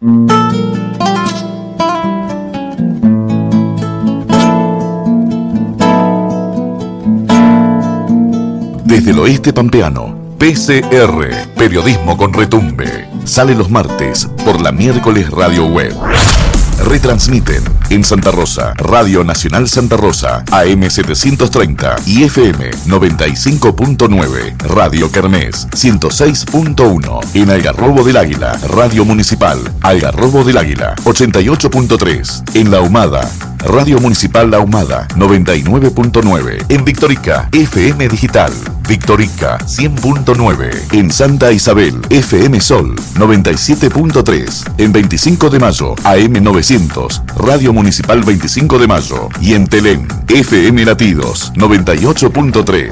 Desde el oeste pampeano, PCR, periodismo con retumbe. Sale los martes por la miércoles Radio Web. Retransmiten en Santa Rosa, Radio Nacional Santa Rosa, AM 730 y FM 95.9, Radio Kermés 106.1, en Algarrobo del Águila, Radio Municipal, Algarrobo del Águila 88.3, en La Humada, Radio Municipal La Humada 99.9, en Victorica, FM Digital, Victorica 100.9, en Santa Isabel, FM Sol 97.3, en 25 de mayo, AM 900, Radio Municipal 25 de mayo y en Telén, FM Latidos 98.3.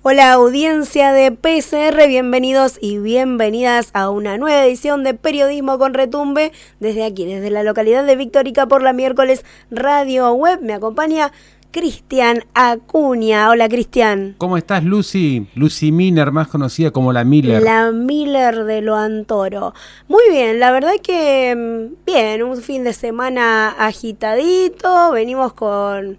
Hola audiencia de PCR, bienvenidos y bienvenidas a una nueva edición de Periodismo con Retumbe desde aquí, desde la localidad de Victorica por la miércoles Radio Web. Me acompaña Cristian Acuña. Hola Cristian. ¿Cómo estás Lucy? Lucy Miner, más conocida como la Miller. La Miller de lo Antoro. Muy bien, la verdad que mm, bien, un fin de semana agitadito, venimos con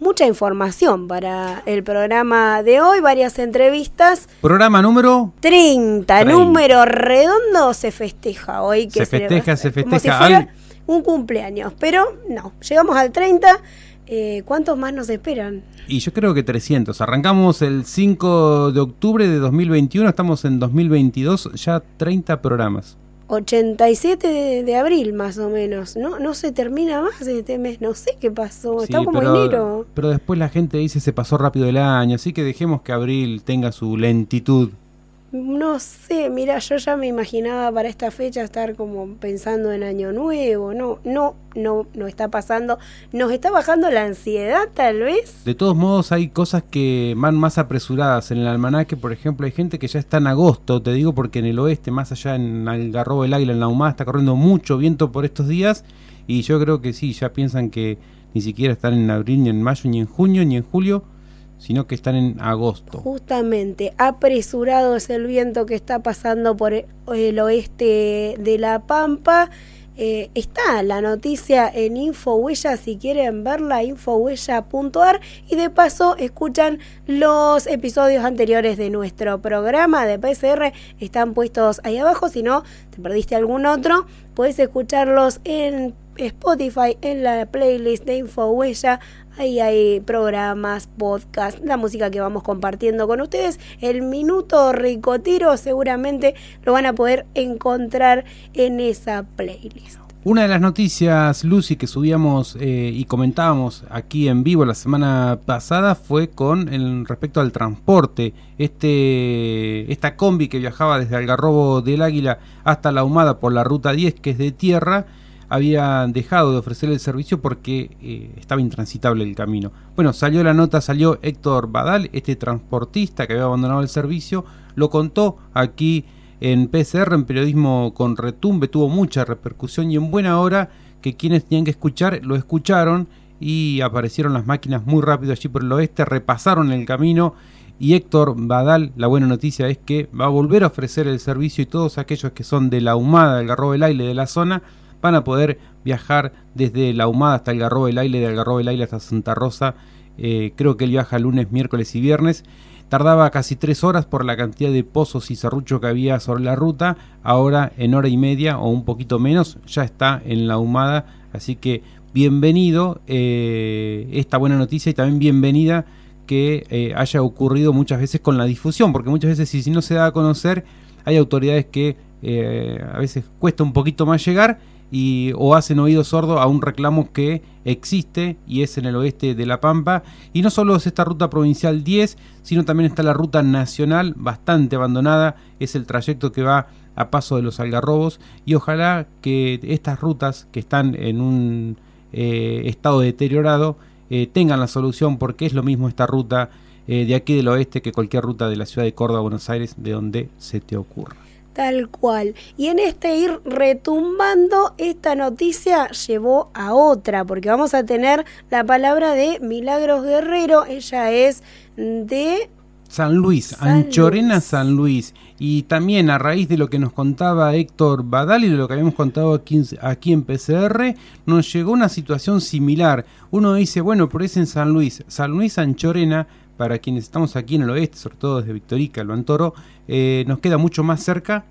mucha información para el programa de hoy, varias entrevistas. Programa número 30, número redondo se festeja hoy. Que se festeja, se, festeja. Como si fuera un cumpleaños, pero no, llegamos al 30. Eh, ¿Cuántos más nos esperan? Y yo creo que 300. Arrancamos el 5 de octubre de 2021, estamos en 2022, ya 30 programas. 87 de, abril más o menos. No no se termina más este mes, no sé qué pasó, está como enero. Pero después la gente dice se pasó rápido el año, así que dejemos que abril tenga su lentitud. No sé, mira, yo ya me imaginaba para esta fecha estar como pensando en año nuevo. No, no, no, no está pasando. Nos está bajando la ansiedad, tal vez. De todos modos, hay cosas que van más apresuradas. En el almanaque, por ejemplo, hay gente que ya está en agosto. Te digo porque en el oeste, más allá en Algarrobo del Águila, en la Humada, está corriendo mucho viento por estos días. Y yo creo que sí, ya piensan que ni siquiera están en abril, ni en mayo, ni en junio, ni en julio sino que están en agosto. Justamente, apresurado es el viento que está pasando por el oeste de La Pampa. Eh, está la noticia en Infohuella, si quieren verla, infohuella.ar y de paso escuchan los episodios anteriores de nuestro programa de PCR, están puestos ahí abajo, si no te perdiste algún otro, puedes escucharlos en Spotify, en la playlist de Infohuella, Ahí hay programas, podcasts, la música que vamos compartiendo con ustedes. El minuto ricotiro seguramente lo van a poder encontrar en esa playlist. Una de las noticias, Lucy, que subíamos eh, y comentábamos aquí en vivo la semana pasada fue con respecto al transporte. Este, esta combi que viajaba desde Algarrobo del Águila hasta La Humada por la ruta 10, que es de tierra, había dejado de ofrecer el servicio porque eh, estaba intransitable el camino. Bueno, salió la nota, salió Héctor Badal, este transportista que había abandonado el servicio, lo contó aquí en PCR, en periodismo con retumbe, tuvo mucha repercusión y en buena hora que quienes tenían que escuchar lo escucharon y aparecieron las máquinas muy rápido allí por el oeste, repasaron el camino y Héctor Badal, la buena noticia es que va a volver a ofrecer el servicio y todos aquellos que son de la humada, del garro del aire de la zona, van a poder viajar desde La Humada hasta el Garrobo del Aire, de Algarrobo del Aire hasta Santa Rosa. Eh, creo que él viaja lunes, miércoles y viernes. Tardaba casi tres horas por la cantidad de pozos y serruchos que había sobre la ruta. Ahora en hora y media o un poquito menos ya está en La Humada. Así que bienvenido eh, esta buena noticia y también bienvenida que eh, haya ocurrido muchas veces con la difusión, porque muchas veces si no se da a conocer hay autoridades que a veces cuesta un poquito más llegar y, o hacen oído sordo a un reclamo que existe y es en el oeste de La Pampa. Y no solo es esta ruta provincial 10, sino también está la ruta nacional, bastante abandonada, es el trayecto que va a paso de los algarrobos y ojalá que estas rutas que están en un eh, estado deteriorado eh, tengan la solución porque es lo mismo esta ruta eh, de aquí del oeste que cualquier ruta de la ciudad de Córdoba, Buenos Aires, de donde se te ocurra. Tal cual. Y en este ir retumbando, esta noticia llevó a otra, porque vamos a tener la palabra de Milagros Guerrero. Ella es de San Luis, Anchorena San Luis. Y también a raíz de lo que nos contaba Héctor Badal y de lo que habíamos contado aquí, aquí en PCR, nos llegó una situación similar. Uno dice, bueno, por eso en San Luis, San Luis Anchorena, para quienes estamos aquí en el oeste, sobre todo desde Victorica, el Toro, eh, nos queda mucho más cerca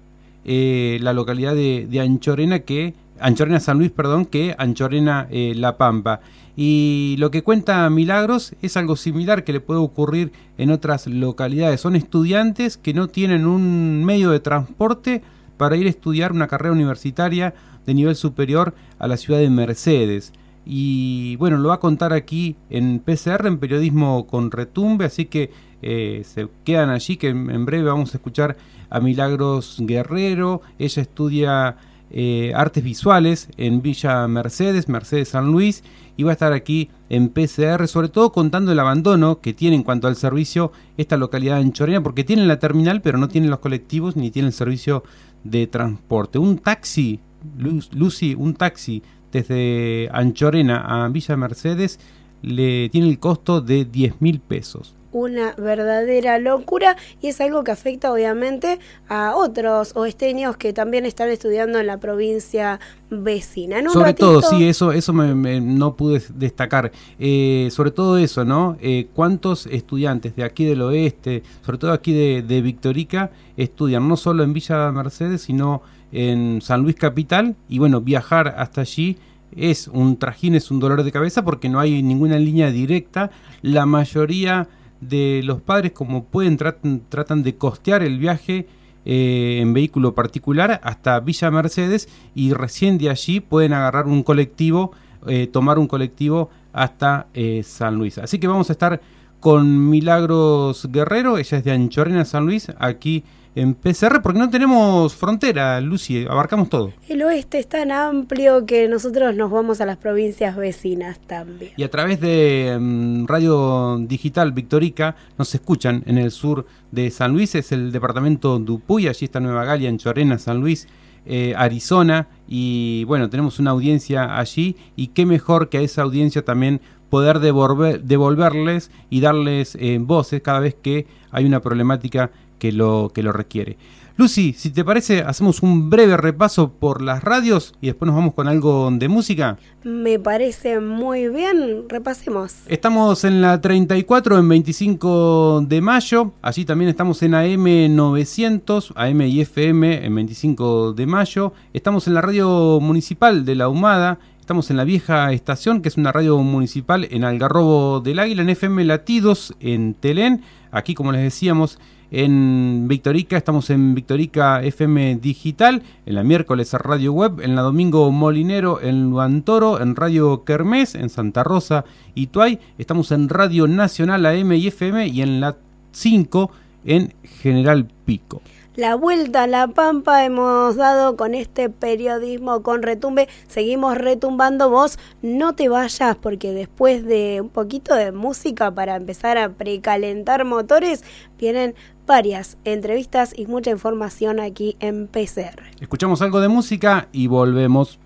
eh, la localidad de, Anchorena que Anchorena San Luis, perdón, que Anchorena eh, La Pampa. Y lo que cuenta Milagros es algo similar que le puede ocurrir en otras localidades. Son estudiantes que no tienen un medio de transporte para ir a estudiar una carrera universitaria de nivel superior a la ciudad de Mercedes. Y bueno, lo va a contar aquí en PCR, en Periodismo con Retumbe, así que eh, se quedan allí, que en breve vamos a escuchar a Milagros Guerrero. Ella estudia eh, artes visuales en Villa Mercedes, Mercedes San Luis, y va a estar aquí en PCR, sobre todo contando el abandono que tiene en cuanto al servicio esta localidad en Chorena, porque tienen la terminal, pero no tienen los colectivos ni tienen el servicio de transporte. Un taxi, Lucy, un taxi desde Anchorena a Villa Mercedes le tiene el costo de 10 mil pesos una verdadera locura y es algo que afecta obviamente a otros oesteños que también están estudiando en la provincia vecina. sobre todo, sí, eso, eso me, no pude destacar. Eh, sobre todo eso, ¿no? Eh, ¿Cuántos estudiantes de aquí del oeste, sobre todo aquí de, de Victorica, estudian no solo en Villa Mercedes, sino en San Luis Capital? Y bueno, viajar hasta allí es un trajín, es un dolor de cabeza porque no hay ninguna línea directa. La mayoría de los padres, como pueden, tratan, de costear el viaje eh, en vehículo particular hasta Villa Mercedes y recién de allí pueden agarrar un colectivo, eh, tomar un colectivo hasta eh, San Luis. Así que vamos a estar con Milagros Guerrero, ella es de Anchorena, San Luis, aquí en PCR porque no tenemos frontera, Lucy, abarcamos todo. El oeste es tan amplio que nosotros nos vamos a las provincias vecinas también. Y a través de mm, Radio Digital Victorica nos escuchan en el sur de San Luis, es el departamento Dupuy, allí está Nueva Galia, en Chorena, San Luis. Eh, Arizona y bueno, tenemos una audiencia allí y qué mejor que a esa audiencia también poder devolver, devolverles y darles eh, voces cada vez que hay una problemática que lo, que lo requiere. Lucy, si te parece, hacemos un breve repaso por las radios y después nos vamos con algo de música. Me parece muy bien, repasemos. Estamos en la 34 en 25 de mayo, allí también estamos en AM 900, AM y FM en 25 de mayo, estamos en la radio municipal de La Humada, Estamos en la vieja estación, que es una radio municipal en Algarrobo del Águila, en FM Latidos, en Telén. Aquí, como les decíamos, en Victorica, estamos en Victorica FM Digital, en la miércoles Radio Web, en la domingo Molinero, en Luantoro, en Radio Kermés, en Santa Rosa y Tuay, estamos en Radio Nacional AM y FM y en la 5 en General Pico la vuelta a la pampa hemos dado con este periodismo con retumbe. Seguimos retumbando vos, no te vayas porque después de un poquito de música para empezar a precalentar motores, vienen varias entrevistas y mucha información aquí en PCR. Escuchamos algo de música y volvemos.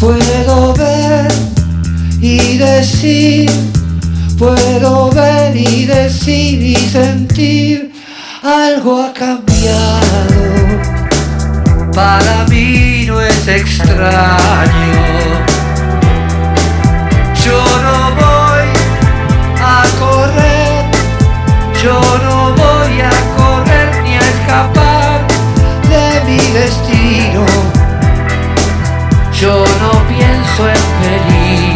Puedo ver y decir, puedo ver y decir y sentir, algo ha cambiado. Para mí no es extraño. Yo no voy a correr, yo no voy a correr ni a escapar de mi destino yo no pienso en peligro.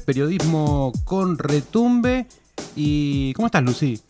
Periodismo con retumbe. ¿Y cómo estás, Lucy?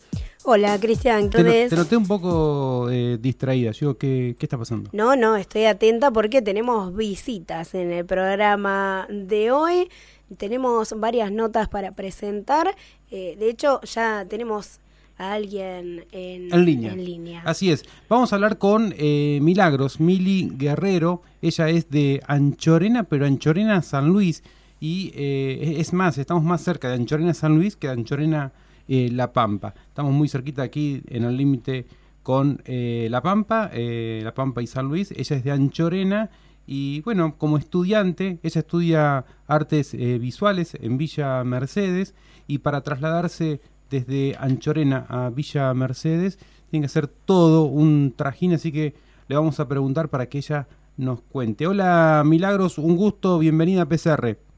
Hola, Cristian. Te, te noté un poco eh, distraída. Yo, ¿qué, ¿Qué está pasando? no, no, estoy atenta porque tenemos visitas en el programa de hoy. Tenemos varias notas para presentar. Eh, de hecho, ya tenemos a alguien en, En línea. en línea. Así es. Vamos a hablar con eh, Milagros, Mili Guerrero. Ella es de Anchorena, pero Anchorena San Luis. Y eh, es más, estamos más cerca de Anchorena San Luis que de Anchorena eh, La Pampa. Estamos muy cerquita aquí en el límite con eh, La Pampa, La Pampa y San Luis. Ella es de Anchorena. Y bueno, como estudiante, ella estudia artes visuales en Villa Mercedes. Y para trasladarse desde Anchorena a Villa Mercedes, tiene que hacer todo un trajín, así que le vamos a preguntar para que ella nos cuente. Hola Milagros, un gusto, bienvenida a PCR.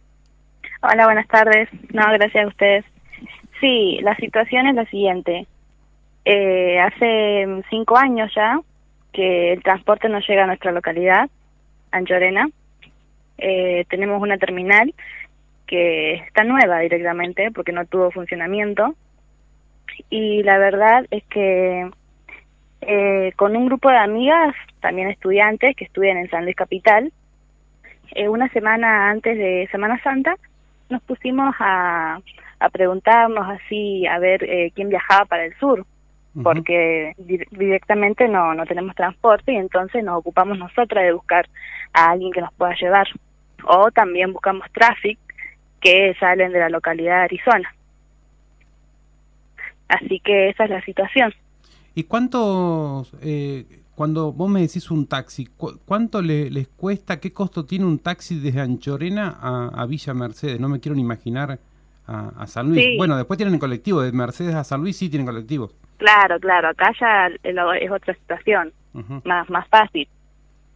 Hola, buenas tardes. No, gracias a ustedes. Sí, la situación es la siguiente. Eh, hace cinco años ya que el transporte no llega a nuestra localidad, Anchorena. Eh, tenemos una terminal que está nueva directamente porque no tuvo funcionamiento. Y la verdad es que eh, con un grupo de amigas, también estudiantes que estudian en San Luis Capital, eh, una semana antes de Semana Santa, nos pusimos a, a preguntarnos así, a ver eh, quién viajaba para el sur, porque directamente no, no tenemos transporte y entonces nos ocupamos nosotras de buscar a alguien que nos pueda llevar. O también buscamos tráfico que salen de la localidad de Arizona. Así que esa es la situación. ¿Y cuánto, eh, cuando vos me decís un taxi, cuánto les cuesta, qué costo tiene un taxi desde Anchorena a, Villa Mercedes? No me quiero ni imaginar a, San Luis. Bueno, después tienen el colectivo, de Mercedes a San Luis sí tienen colectivos. Claro, claro, acá ya es otra situación, más, más fácil.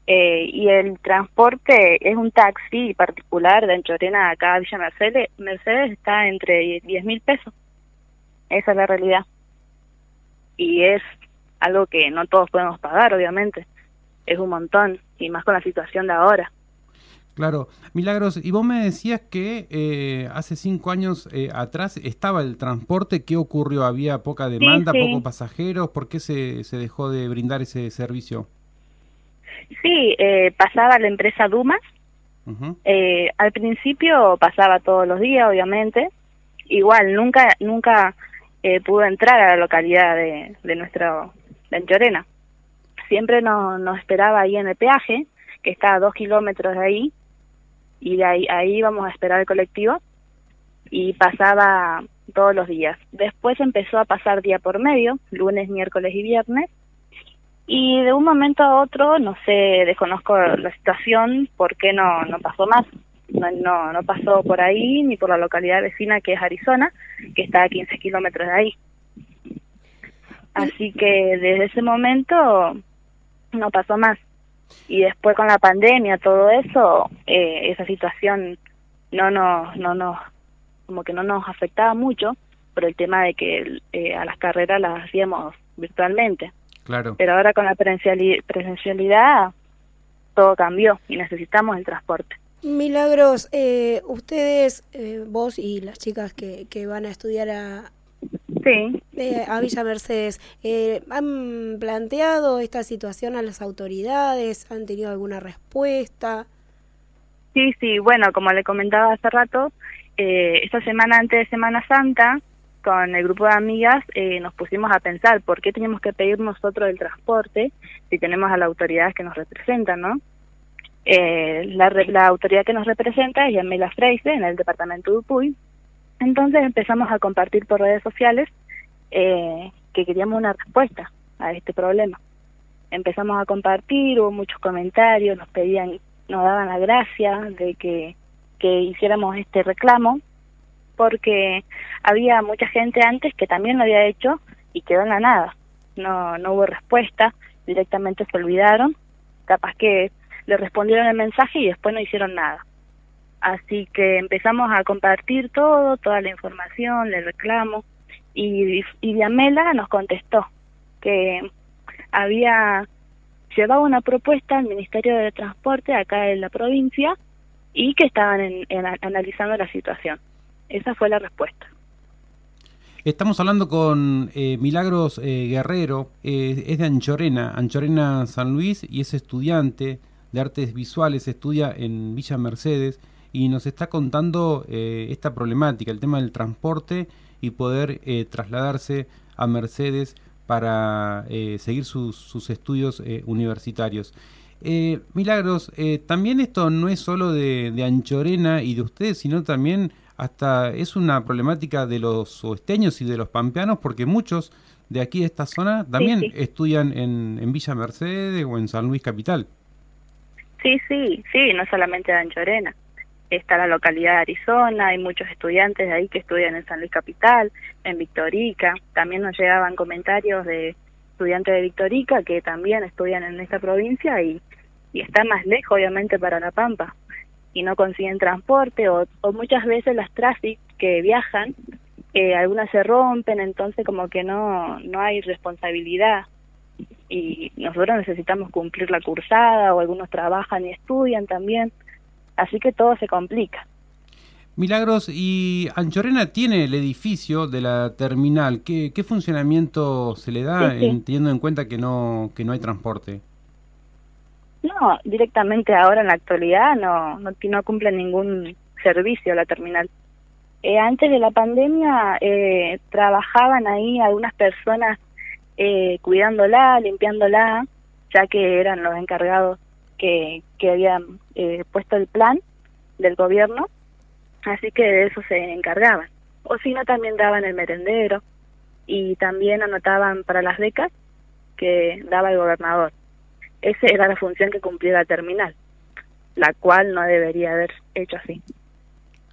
Eh, y el transporte es un taxi particular de Anchorena acá a Villa Mercedes, Mercedes está entre 10 mil pesos. Esa es la realidad. Y es algo que no todos podemos pagar, obviamente. Es un montón, y más con la situación de ahora. Claro, Milagros, y vos me decías que eh, hace cinco años eh, atrás estaba el transporte, ¿qué ocurrió? ¿Había poca demanda, pocos pasajeros? ¿Por qué se, se dejó de brindar ese servicio? Sí, eh, pasaba la empresa Dumas. eh, al principio pasaba todos los días, obviamente. Igual, nunca nunca eh, pudo entrar a la localidad de, de nuestro de Anchorena. Siempre nos, nos esperaba ahí en el peaje, que está a dos kilómetros de ahí, y de ahí, ahí íbamos a esperar el colectivo, y pasaba todos los días. Después empezó a pasar día por medio, lunes, miércoles y viernes, y de un momento a otro, no sé, desconozco la situación, por qué no, no pasó más. No, no, no pasó por ahí ni por la localidad vecina que es Arizona, que está a 15 kilómetros de ahí. Así que desde ese momento no pasó más. Y después con la pandemia, todo eso, eh, esa situación no nos, no nos, como que no nos afectaba mucho por el tema de que eh, a las carreras las hacíamos virtualmente. Pero ahora con la presencialidad todo cambió y necesitamos el transporte. Milagros, eh, ustedes, eh, vos y las chicas que, que van a estudiar a, sí. Eh, a Villa Mercedes, eh, ¿han planteado esta situación a las autoridades? ¿Han tenido alguna respuesta? Sí, sí, bueno, como le comentaba hace rato, eh, esta semana antes de Semana Santa con el grupo de amigas eh, nos pusimos a pensar por qué teníamos que pedir nosotros el transporte si tenemos a la autoridad que nos representa, ¿no? Eh, la, la autoridad que nos representa es Yamela Freise en el departamento de Upuy. Entonces empezamos a compartir por redes sociales eh, que queríamos una respuesta a este problema. Empezamos a compartir, hubo muchos comentarios, nos pedían, nos daban la gracia de que, que hiciéramos este reclamo porque había mucha gente antes que también lo había hecho y quedó en la nada. No, no hubo respuesta, directamente se olvidaron, capaz que le respondieron el mensaje y después no hicieron nada. Así que empezamos a compartir todo, toda la información, le reclamo, y, y Diamela nos contestó que había llevado una propuesta al Ministerio de Transporte acá en la provincia y que estaban en, analizando la situación. Esa fue la respuesta. Estamos hablando con eh, Milagros eh, Guerrero, eh, es de Anchorena, Anchorena San Luis, y es estudiante de artes visuales, estudia en Villa Mercedes y nos está contando esta problemática, el tema del transporte y poder trasladarse a Mercedes para seguir sus, sus estudios universitarios. Milagros, también esto no es solo de, de Anchorena y de ustedes, sino también hasta es una problemática de los oesteños y de los pampeanos porque muchos de aquí de esta zona también estudian en, en, Villa Mercedes o en San Luis Capital. Sí, sí, sí, no solamente de Anchorena. Está la localidad de Arizona, hay muchos estudiantes de ahí que estudian en San Luis Capital, en Victorica. También nos llegaban comentarios de estudiantes de Victorica que también estudian en esta provincia y, y está más lejos, obviamente, para La Pampa y no consiguen transporte o, muchas veces las traffic que viajan, eh, algunas se rompen, entonces como que no, no hay responsabilidad y nosotros necesitamos cumplir la cursada o algunos trabajan y estudian también, así que todo se complica. Milagros, y Anchorena tiene el edificio de la terminal. ¿Qué, qué funcionamiento se le da, Sí, sí. teniendo en cuenta que no, que no hay transporte? No, directamente ahora en la actualidad no, no cumple ningún servicio la terminal. Eh, antes de la pandemia eh, trabajaban ahí algunas personas eh, cuidándola, limpiándola, ya que eran los encargados que, que habían eh, puesto el plan del gobierno, así que de eso se encargaban. O si no, también daban el merendero y también anotaban para las becas que daba el gobernador. Esa era la función que cumplía la terminal, la cual no debería haber hecho así.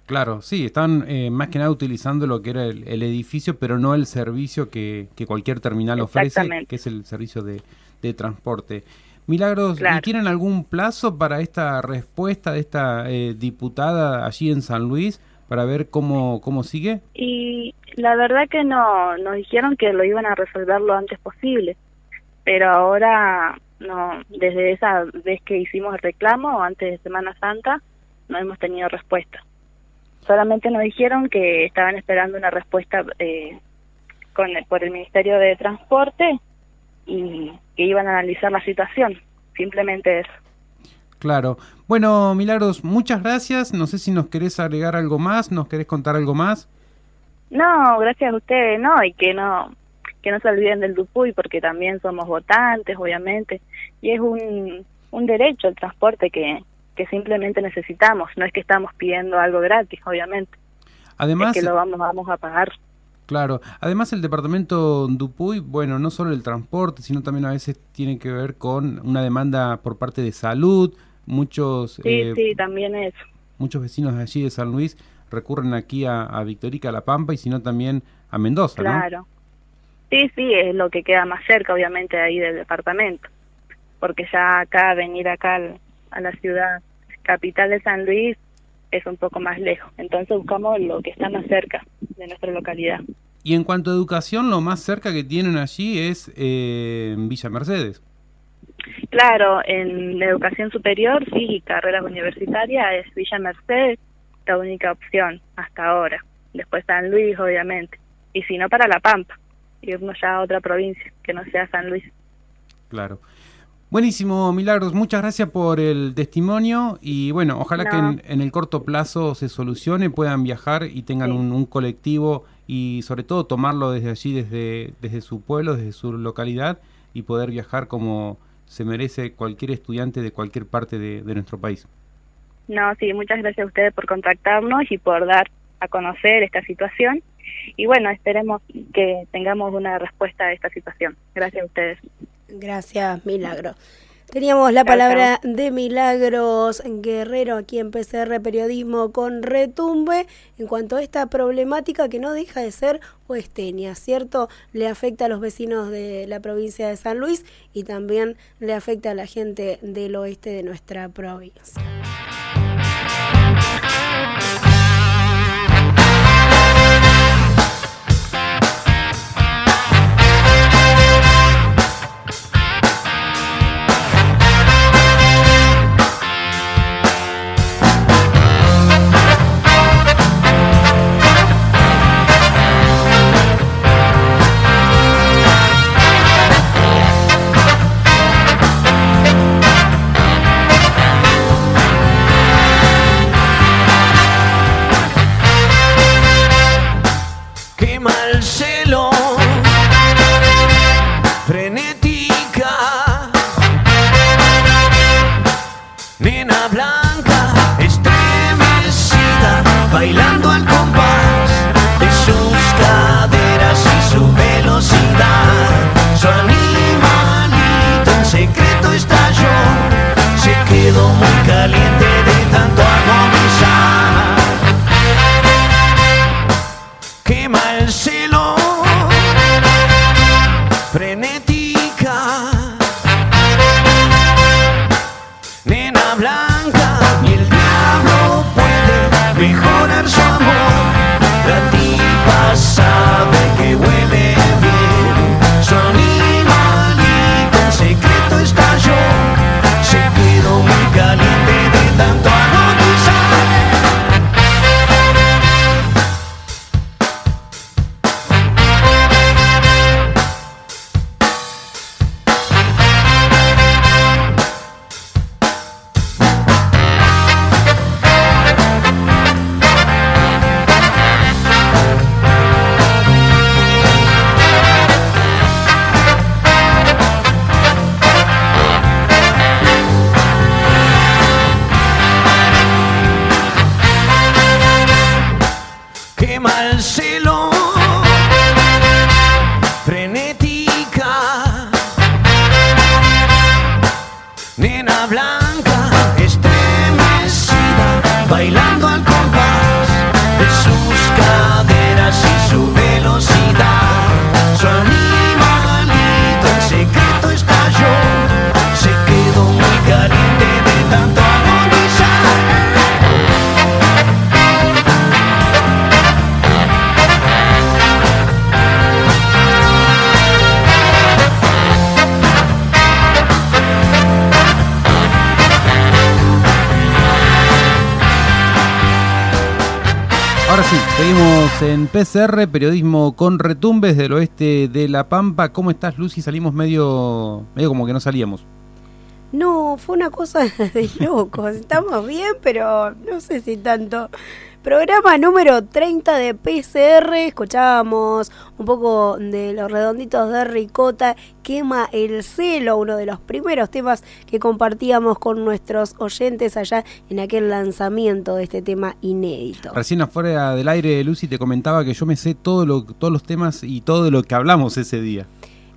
Claro, sí, están eh, más que nada utilizando lo que era el, el edificio, pero no el servicio que, que cualquier terminal ofrece, que es el servicio de, de transporte. Milagros, ¿y Claro. tienen algún plazo para esta respuesta de esta eh, diputada allí en San Luis para ver cómo, cómo sigue? Y la verdad que no, nos dijeron que lo iban a resolver lo antes posible, pero ahora no, desde esa vez que hicimos el reclamo, antes de Semana Santa, no hemos tenido respuesta. Solamente nos dijeron que estaban esperando una respuesta eh, con el- por el Ministerio de Transporte y que iban a analizar la situación, simplemente eso. Claro. Bueno, Milagros, muchas gracias. No sé si nos querés agregar algo más, nos querés contar algo más. No, gracias a ustedes, no, y que no que no se olviden del Dupuy porque también somos votantes, obviamente, y es un, un derecho el transporte que, que simplemente necesitamos, no es que estamos pidiendo algo gratis, obviamente, Además, es que lo vamos, vamos a pagar. Claro, además el departamento Dupuy, bueno, no solo el transporte, sino también a veces tiene que ver con una demanda por parte de salud. Muchos, Sí, eh, sí, también eso. muchos vecinos de allí de San Luis recurren aquí a, a Victorica, a La Pampa y sino también a Mendoza, ¿no? Claro. Sí, sí, es lo que queda más cerca, obviamente, ahí del departamento. Porque ya acá, venir acá al- a la ciudad capital de San Luis es un poco más lejos. Entonces buscamos lo que está más cerca de nuestra localidad. Y en cuanto a educación, lo más cerca que tienen allí es eh, Villa Mercedes. Claro, en la educación superior, sí, y carreras universitarias es Villa Mercedes la única opción hasta ahora. Después San Luis, obviamente. Y si no, para La Pampa. Irnos ya a otra provincia que no sea San Luis. Claro. Buenísimo, Milagros. Muchas gracias por el testimonio y bueno, ojalá que en, en el corto plazo se solucione, puedan viajar y tengan Sí. un, un colectivo y sobre todo tomarlo desde allí, desde, desde su pueblo, desde su localidad y poder viajar como se merece cualquier estudiante de cualquier parte de, de nuestro país. No, sí, muchas gracias a ustedes por contactarnos y por dar a conocer esta situación. Y bueno, esperemos que tengamos una respuesta a esta situación. Gracias a ustedes. Gracias, Milagro. Teníamos la palabra de Milagros Guerrero aquí en PCR Periodismo con Retumbe en cuanto a esta problemática que no deja de ser oesteña, ¿cierto? Le afecta a los vecinos de la provincia de San Luis y también le afecta a la gente del oeste de nuestra provincia. bailando. Seguimos en PCR, periodismo con retumbes del oeste de La Pampa. ¿Cómo estás, Lucy? Salimos medio, medio como que no salíamos. No, fue una cosa de locos. Estamos bien, pero no sé si tanto. Programa número 30 de PCR. Escuchábamos un poco de los redonditos de Ricota. Quema el celo, uno de los primeros temas que compartíamos con nuestros oyentes allá en aquel lanzamiento de este tema inédito. Recién afuera del aire, Lucy te comentaba que yo me sé todo lo, todos los temas y todo lo que hablamos ese día.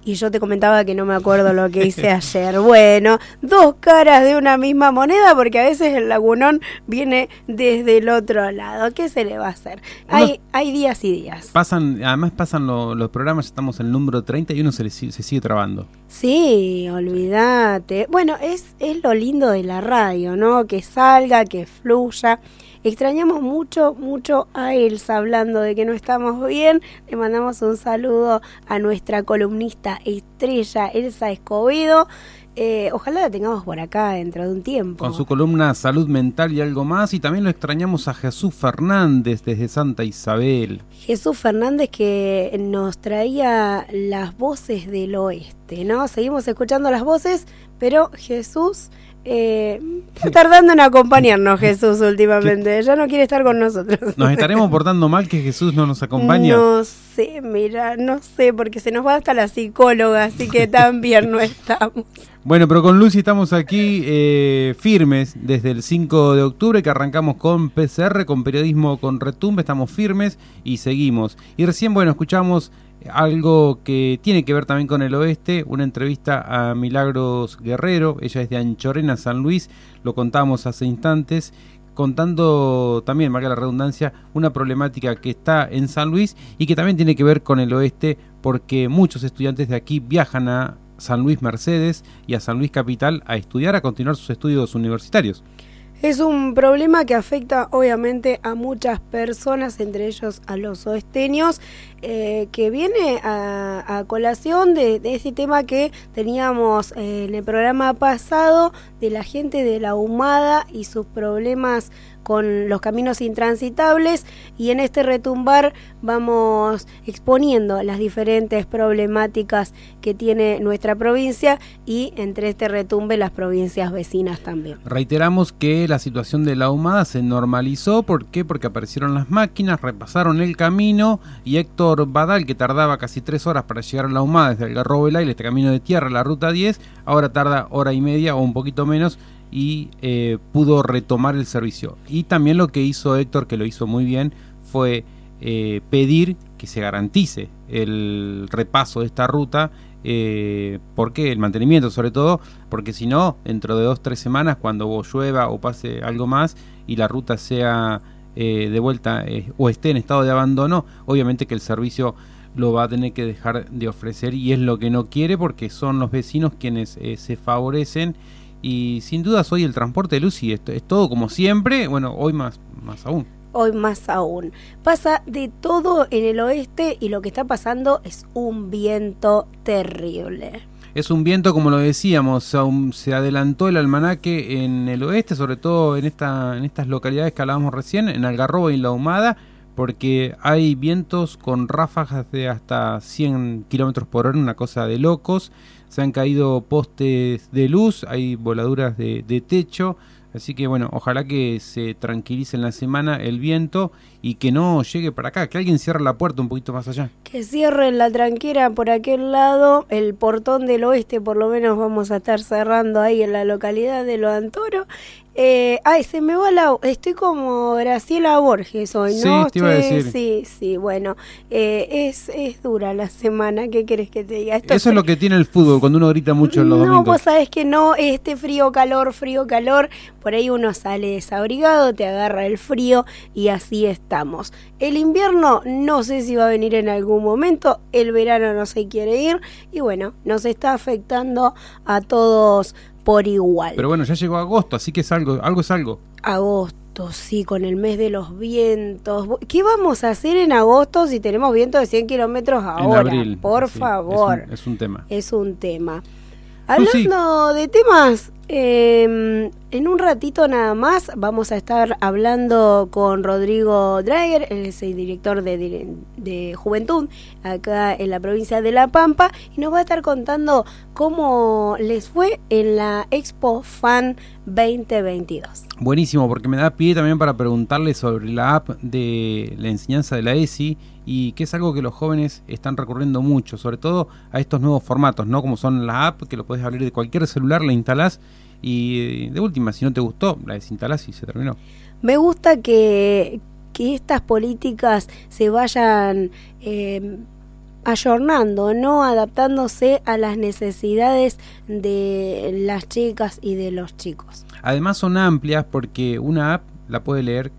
Y yo te comentaba que no me acuerdo lo que hice ayer. Bueno, dos caras de una misma moneda porque a veces el lagunón viene desde el otro lado. ¿Qué se le va a hacer? Hay, hay días y días. Pasan, además pasan lo- los programas, ya estamos en el número 30 y uno se, le se sigue trabando. Sí, olvídate. Bueno, es, es lo lindo de la radio, ¿no? Que salga, que fluya. Extrañamos mucho, mucho a Elsa hablando de que no estamos bien. Le mandamos un saludo a nuestra columnista estrella, Elsa Escobedo. Eh, ojalá la tengamos por acá dentro de un tiempo. Con su columna Salud Mental y algo más. Y también lo extrañamos a Jesús Fernández desde Santa Isabel. Jesús Fernández que nos traía las voces del oeste, ¿no? Seguimos escuchando las voces, pero Jesús eh, está tardando en acompañarnos, Jesús, últimamente. Ya no quiere estar con nosotros. ¿Nos estaremos portando mal que Jesús no nos acompaña? No sé, mira, no sé, porque se nos va hasta la psicóloga, así que también no estamos. Bueno, pero con Lucy estamos aquí eh, firmes desde el 5 de octubre que arrancamos con PCR, con periodismo con retumbe, estamos firmes y seguimos. Y recién, bueno, escuchamos algo que tiene que ver también con el oeste, una entrevista a Milagros Guerrero, ella es de Anchorena, San Luis, lo contamos hace instantes, contando también, marca la redundancia, una problemática que está en San Luis y que también tiene que ver con el oeste porque muchos estudiantes de aquí viajan a San Luis Mercedes y a San Luis Capital a estudiar, a continuar sus estudios universitarios. Es un problema que afecta obviamente a muchas personas, entre ellos a los oesteños, eh, que viene a, colación de, de ese tema que teníamos eh, en el programa pasado de la gente de la Humada y sus problemas con los caminos intransitables y en este retumbar vamos exponiendo las diferentes problemáticas que tiene nuestra provincia y entre este retumbe las provincias vecinas también. Reiteramos que la situación de la humada se normalizó, ¿por qué? Porque aparecieron las máquinas, repasaron el camino y Héctor Badal, que tardaba casi tres horas para llegar a la humada desde el Garrobo del este camino de tierra, la ruta 10, ahora tarda hora y media o un poquito menos y eh, pudo retomar el servicio. Y también lo que hizo Héctor, que lo hizo muy bien, fue eh, pedir que se garantice el repaso de esta ruta. Eh, ¿Por qué? El mantenimiento sobre todo, porque si no, dentro de dos, tres semanas, cuando llueva o pase algo más y la ruta sea eh, de vuelta o esté en estado de abandono, obviamente que el servicio lo va a tener que dejar de ofrecer y es lo que no quiere porque son los vecinos quienes se favorecen y sin dudas hoy el transporte de Lucy es, es todo como siempre, bueno, hoy más, más aún. Hoy más aún. Pasa de todo en el oeste y lo que está pasando es un viento terrible. Es un viento, como lo decíamos, se adelantó el almanaque en el oeste, sobre todo en, esta, en estas localidades que hablábamos recién, en Algarrobo y en La Humada, porque hay vientos con ráfagas de hasta 100 kilómetros por hora, una cosa de locos. Se han caído postes de luz, hay voladuras de, de techo. Así que bueno, ojalá que se tranquilice en la semana el viento y que no llegue para acá, que alguien cierre la puerta un poquito más allá. Que cierren la tranquera por aquel lado, el portón del oeste por lo menos vamos a estar cerrando ahí en la localidad de Lo Antoro. Eh, ay, se me va la... Estoy como Graciela Borges hoy, ¿no? Sí, te iba a Estoy- decir. Sí, sí, bueno. eh, es, es dura la semana, ¿qué querés que te diga? Esto Eso es lo que tiene el fútbol, cuando uno grita mucho en los no, domingos. vos sabés que no, este frío, calor, frío, calor, por ahí uno sale desabrigado, te agarra el frío y así estamos. El invierno no sé si va a venir en algún momento, el verano no se quiere ir y bueno, nos está afectando a todos por igual. Pero bueno, ya llegó agosto, así que es algo, algo es algo. Agosto, sí, con el mes de los vientos. ¿Qué vamos a hacer en agosto si tenemos vientos de 100 kilómetros en ahora? abril. Por sí, favor. Es un, es un tema. es un tema. Hablando de temas, eh, en un ratito nada más vamos a estar hablando con Rodrigo Dreyer, él es el director de, de, Juventud acá en la provincia de La Pampa, y nos va a estar contando cómo les fue en la Expo Fan 2022. Buenísimo, porque me da pie también para preguntarle sobre la app de la enseñanza de la ESI y que es algo que los jóvenes están recurriendo mucho, sobre todo a estos nuevos formatos, ¿no? Como son la app, que lo puedes abrir de cualquier celular, la instalás y de última, si no te gustó, la desinstalás y se terminó. Me gusta que, que estas políticas se vayan eh, ayornando, ¿no? Adaptándose a las necesidades de las chicas y de los chicos. Además son amplias porque una app la puede leer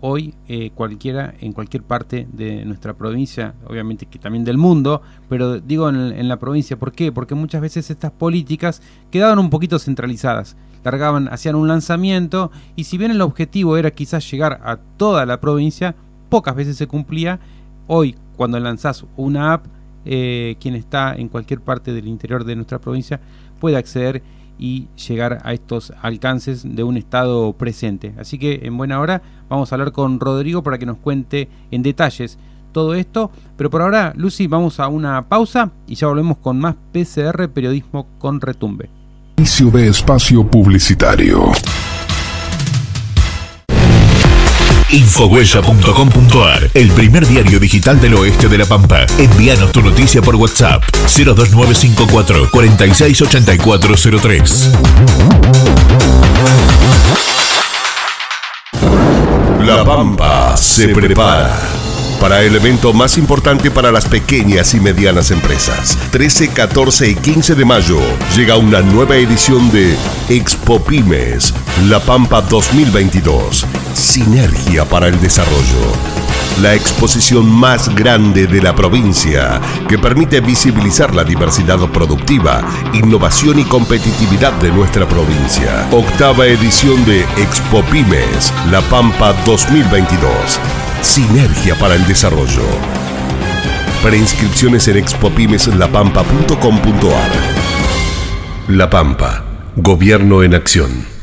hoy eh, cualquiera en cualquier parte de nuestra provincia, obviamente que también del mundo, pero digo en, la provincia, ¿por qué? Porque muchas veces estas políticas quedaban un poquito centralizadas, largaban, hacían un lanzamiento y si bien el objetivo era quizás llegar a toda la provincia, pocas veces se cumplía. Hoy, cuando lanzás una app, eh, quien está en cualquier parte del interior de nuestra provincia puede acceder y llegar a estos alcances de un estado presente. Así que en buena hora vamos a hablar con Rodrigo para que nos cuente en detalles todo esto. Pero por ahora, Lucy, vamos a una pausa y ya volvemos con más PCR Periodismo con Retumbe. Inicio de espacio publicitario. Infohuella.com.ar, el primer diario digital del oeste de La Pampa. Envíanos tu noticia por WhatsApp 02954 468403. La Pampa se prepara para el evento más importante para las pequeñas y medianas empresas. 13, 14 y 15 de mayo llega una nueva edición de Expo Pymes, La Pampa 2022. Sinergia para el desarrollo. La exposición más grande de la provincia que permite visibilizar la diversidad productiva, innovación y competitividad de nuestra provincia. Octava edición de Expo Pymes, La Pampa 2022 Sinergia para el desarrollo. Preinscripciones en expopimeslapampa.com.ar. La Pampa, Gobierno en Acción.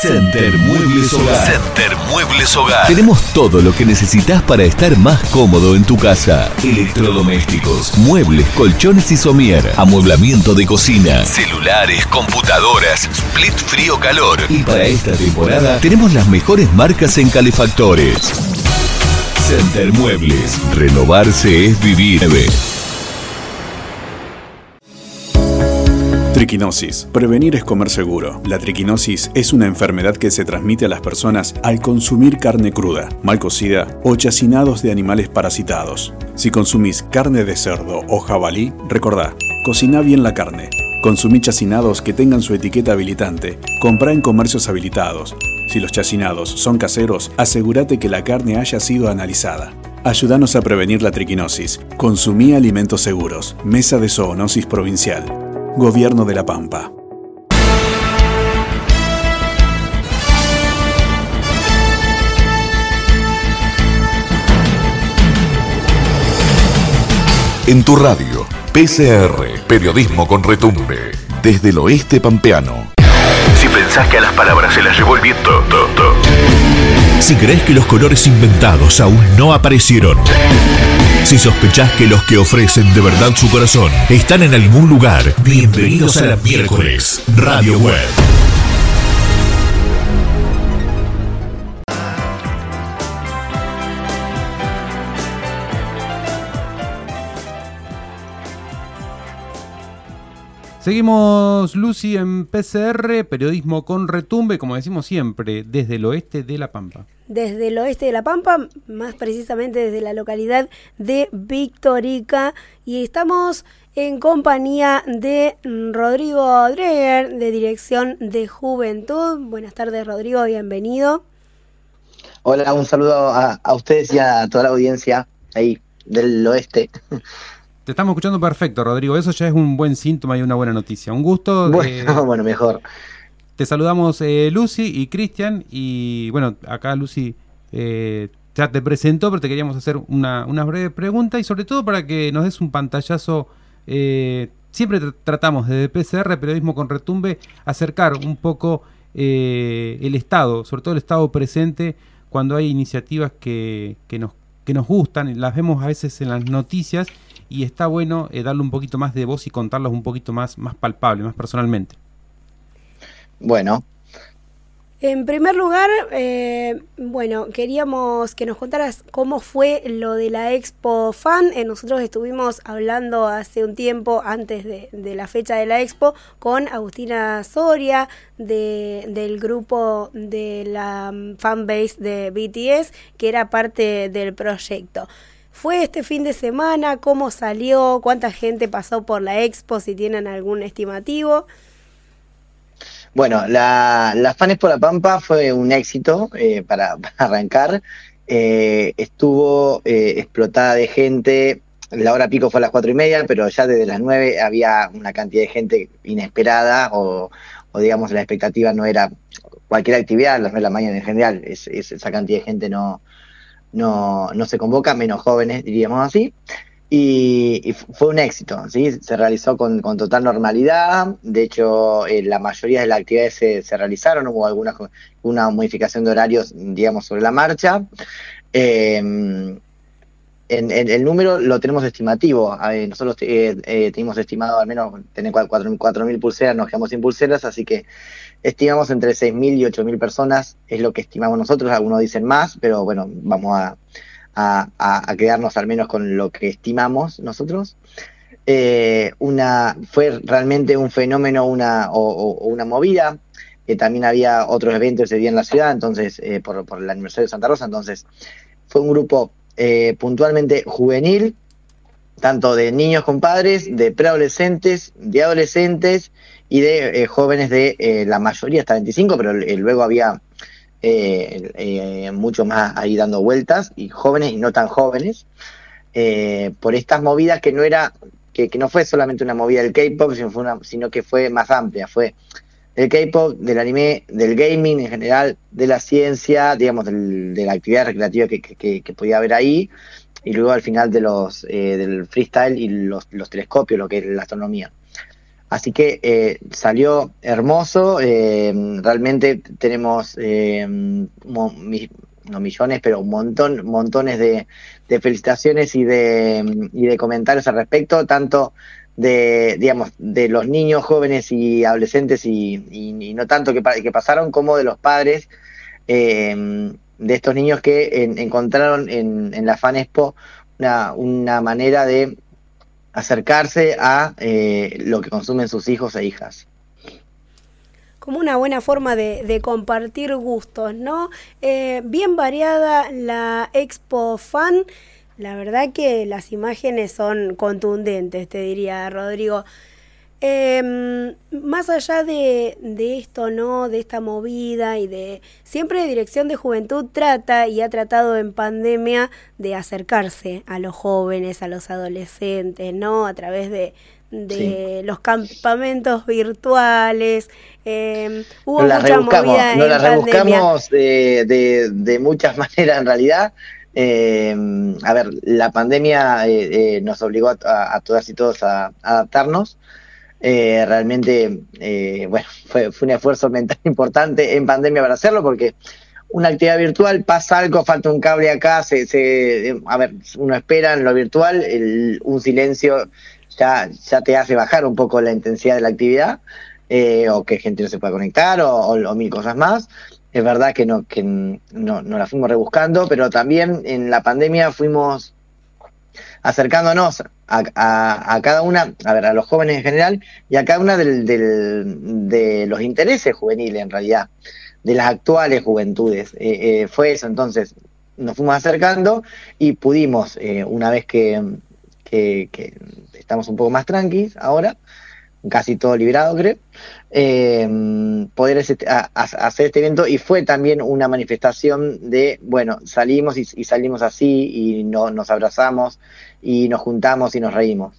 Center Muebles Hogar. Center Muebles Hogar. Tenemos todo lo que necesitas para estar más cómodo en tu casa. Electrodomésticos, muebles, colchones y somier, amueblamiento de cocina, celulares, computadoras, split frío calor. Y para esta temporada tenemos las mejores marcas en calefactores. Center Muebles. Renovarse es vivir. Triquinosis. Prevenir es comer seguro. La triquinosis es una enfermedad que se transmite a las personas al consumir carne cruda, mal cocida o chacinados de animales parasitados. Si consumís carne de cerdo o jabalí, recordá, cocina bien la carne. Consumí chacinados que tengan su etiqueta habilitante. Comprá en comercios habilitados. Si los chacinados son caseros, asegúrate que la carne haya sido analizada. Ayúdanos a prevenir la triquinosis. Consumí alimentos seguros. Mesa de Zoonosis Provincial. Gobierno de la Pampa. En tu radio, PCR, periodismo con retumbe, desde el oeste pampeano. Si pensás que a las palabras se las llevó el viento, Si crees que los colores inventados aún no aparecieron. Si sospechás que los que ofrecen de verdad su corazón están en algún lugar, bienvenidos a la miércoles Radio Web. Seguimos, Lucy, en PCR, periodismo con retumbe, como decimos siempre, desde el oeste de La Pampa. Desde el oeste de La Pampa, más precisamente desde la localidad de Victorica, y estamos en compañía de Rodrigo Dreger, de Dirección de Juventud. Buenas tardes, Rodrigo, bienvenido. Hola, un saludo a, a ustedes y a toda la audiencia ahí del oeste. Te estamos escuchando perfecto, Rodrigo. Eso ya es un buen síntoma y una buena noticia. Un gusto. Bueno, bueno mejor. Te saludamos eh, Lucy y Cristian. Y bueno, acá Lucy eh, ya te presentó, pero te queríamos hacer una, breve pregunta y sobre todo para que nos des un pantallazo eh, siempre tratamos desde PCR, Periodismo con Retumbe, acercar un poco eh, el Estado, sobre todo el Estado presente, cuando hay iniciativas que, que, nos, que nos gustan, las vemos a veces en las noticias y está bueno eh, darle un poquito más de voz y contarlas un poquito más, más palpable, más personalmente. Bueno, en primer lugar, eh, bueno, queríamos que nos contaras cómo fue lo de la Expo Fan. Eh, nosotros estuvimos hablando hace un tiempo, antes de, la fecha de la Expo, con Agustina Soria de, del grupo de la mm, fanbase de BTS, que era parte del proyecto. ¿Fue este fin de semana? ¿Cómo salió? ¿Cuánta gente pasó por la Expo? Si tienen algún estimativo. Bueno, la, la Fanes por la Pampa fue un éxito eh, para, arrancar. Eh, estuvo eh, explotada de gente. La hora pico fue a las cuatro y media, pero ya desde las nueve había una cantidad de gente inesperada o, digamos la expectativa no era cualquier actividad, las nueve de la mañana en general, es, esa cantidad de gente no, no, no se convoca, menos jóvenes, diríamos así y, fue un éxito, ¿sí? se realizó con, total normalidad, de hecho eh, la mayoría de las actividades se, se, realizaron, hubo alguna una modificación de horarios, digamos, sobre la marcha. Eh, en, el número lo tenemos estimativo, nosotros eh, eh, tenemos estimado al menos tener 4.000 pulseras, nos quedamos sin pulseras, así que estimamos entre 6.000 y 8.000 personas, es lo que estimamos nosotros, algunos dicen más, pero bueno, vamos a a, quedarnos al menos con lo que estimamos nosotros. Eh, una, fue realmente un fenómeno una, o, una movida. que también había otros eventos ese día en la ciudad, entonces, eh, por, por, el aniversario de Santa Rosa, entonces fue un grupo eh, puntualmente juvenil, tanto de niños con padres, de preadolescentes, de adolescentes y de jóvenes de la mayoría hasta 25, pero luego había eh, eh, mucho más ahí dando vueltas, y jóvenes y no tan jóvenes, eh, por estas movidas que no era, que, no fue solamente una movida del K-pop, sino, sino que fue más amplia, fue del K-pop, del anime, del gaming en general, de la ciencia, digamos, de la actividad recreativa que, que, podía haber ahí, y luego al final de los eh, del freestyle y los, los telescopios, lo que es la astronomía. Así que eh, salió hermoso, eh, realmente tenemos eh, no millones, pero un montón, montones de, felicitaciones y de, y de comentarios al respecto, tanto de, digamos, de los niños, jóvenes y adolescentes y, no tanto que, pasaron, como de los padres de estos niños que encontraron en, en la FANESPO una, una manera de acercarse a eh, lo que consumen sus hijos e hijas. Como una buena forma de, compartir gustos, ¿no? Eh, bien variada la Expo Fan. La verdad que las imágenes son contundentes, te diría Rodrigo. Eh, más allá de, de, esto, ¿no? De esta movida y de. Siempre Dirección de Juventud trata y ha tratado en pandemia de acercarse a los jóvenes, a los adolescentes, ¿no? A través de, de los campamentos virtuales. Eh, hubo mucha rebuscamos, movida no la rebuscamos de, de, de, muchas maneras en realidad. Eh, a ver, la pandemia eh, eh, nos obligó a, a, todas y todos a adaptarnos. Eh, realmente, eh, bueno, fue, fue un esfuerzo mental importante en pandemia para hacerlo porque una actividad virtual, pasa algo, falta un cable acá, se, se, a ver, uno espera en lo virtual, el, un silencio ya, ya te hace bajar un poco la intensidad de la actividad, eh, o que gente no se pueda conectar, o, o, mil cosas más. Es verdad que no, que no, no la fuimos rebuscando, pero también en la pandemia fuimos acercándonos a, cada una, a ver, a los jóvenes en general y a cada una del, de los intereses juveniles en realidad, de las actuales juventudes. Eh, eh, fue eso, entonces nos fuimos acercando y pudimos, eh, una vez que, que, que, estamos un poco más tranquilos ahora, casi todo liberado creo, eh, poder hacer este evento y fue también una manifestación de, bueno, salimos y, salimos así y no, nos abrazamos y nos juntamos y nos reímos.